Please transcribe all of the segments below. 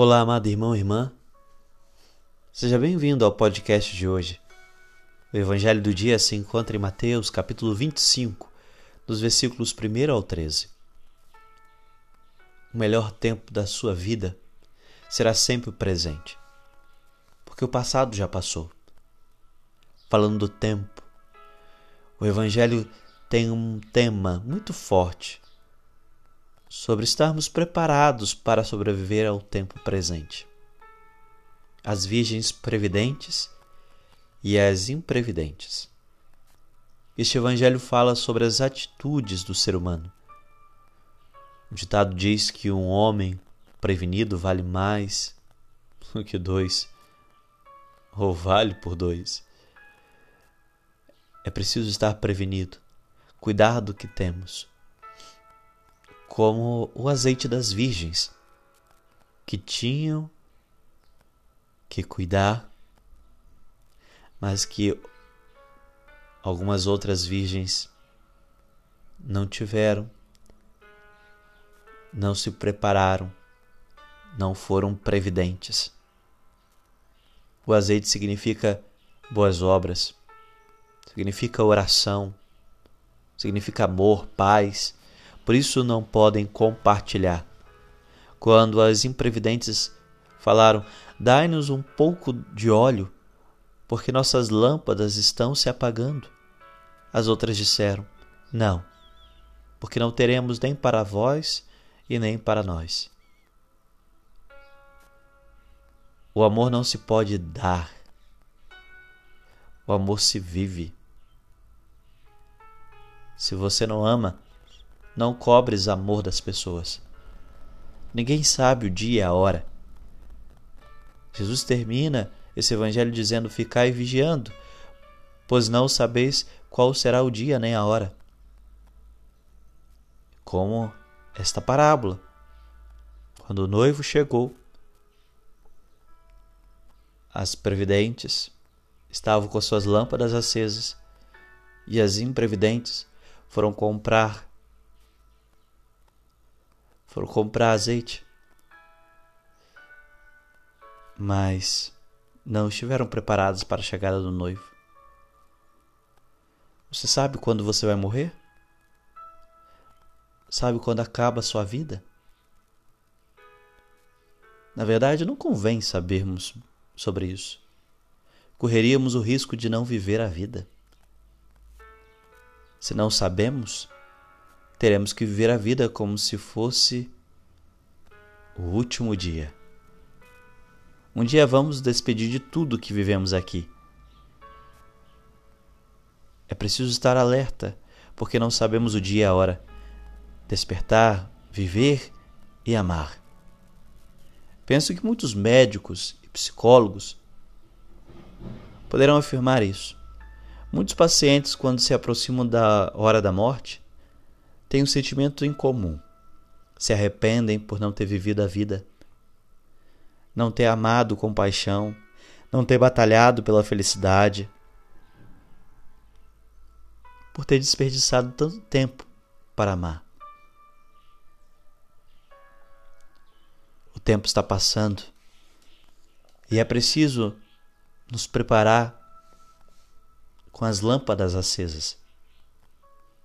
Olá, amado irmão e irmã. Seja bem-vindo ao podcast de hoje. O Evangelho do dia se encontra em Mateus, capítulo 25, dos versículos 1 ao 13. O melhor tempo da sua vida será sempre o presente, porque o passado já passou. Falando do tempo, o Evangelho tem um tema muito forte sobre estarmos preparados para sobreviver ao tempo presente. As virgens previdentes e as imprevidentes. Este evangelho fala sobre as atitudes do ser humano. O ditado diz que um homem prevenido vale mais do que dois, ou vale por dois. É preciso estar prevenido, cuidar do que temos como o azeite das virgens, que tinham que cuidar, mas que algumas outras virgens não tiveram, não se prepararam, não foram previdentes. O azeite significa boas obras, significa oração, significa amor, paz, por isso não podem compartilhar. Quando as imprevidentes falaram: Dai-nos um pouco de óleo, porque nossas lâmpadas estão se apagando. As outras disseram: Não, porque não teremos nem para vós e nem para nós. O amor não se pode dar, o amor se vive. Se você não ama, não cobres amor das pessoas. Ninguém sabe o dia e a hora. Jesus termina esse evangelho dizendo: Ficai vigiando, pois não sabeis qual será o dia nem a hora. Como esta parábola. Quando o noivo chegou, as previdentes estavam com suas lâmpadas acesas e as imprevidentes foram comprar foram comprar azeite, mas não estiveram preparados para a chegada do noivo. Você sabe quando você vai morrer? Sabe quando acaba a sua vida? Na verdade, não convém sabermos sobre isso. Correríamos o risco de não viver a vida. Se não sabemos, teremos que viver a vida como se fosse o último dia. Um dia vamos despedir de tudo que vivemos aqui. É preciso estar alerta, porque não sabemos o dia e a hora. Despertar, viver e amar. Penso que muitos médicos e psicólogos poderão afirmar isso. Muitos pacientes, quando se aproximam da hora da morte, têm um sentimento em comum. Se arrependem por não ter vivido a vida, não ter amado com paixão, não ter batalhado pela felicidade, por ter desperdiçado tanto tempo para amar. O tempo está passando e é preciso nos preparar com as lâmpadas acesas.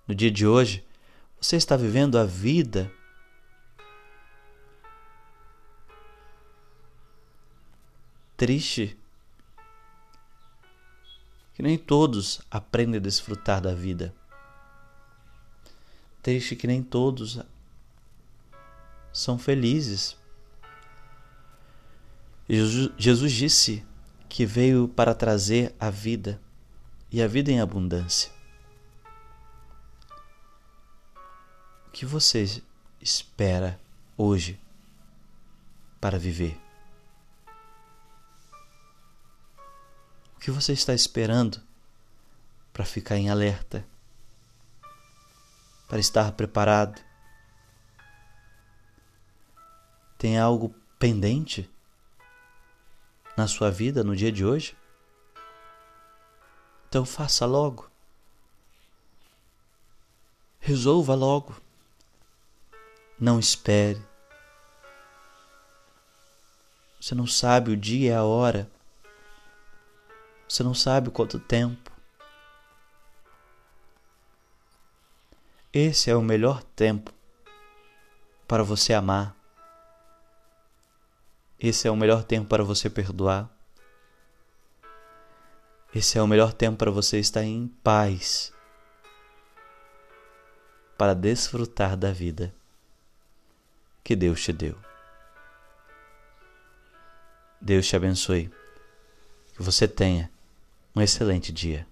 No dia de hoje, você está vivendo a vida triste que nem todos aprendem a desfrutar da vida. Triste que nem todos são felizes. Jesus disse que veio para trazer a vida e a vida em abundância. Que você espera hoje para viver? O que você está esperando para ficar em alerta? Para estar preparado? Tem algo pendente na sua vida no dia de hoje? Então faça logo. Resolva logo. Não espere. Você não sabe o dia e a hora. Você não sabe quanto tempo. Esse é o melhor tempo para você amar. Esse é o melhor tempo para você perdoar. Esse é o melhor tempo para você estar em paz, para desfrutar da vida que Deus te deu. Deus te abençoe. Que você tenha um excelente dia.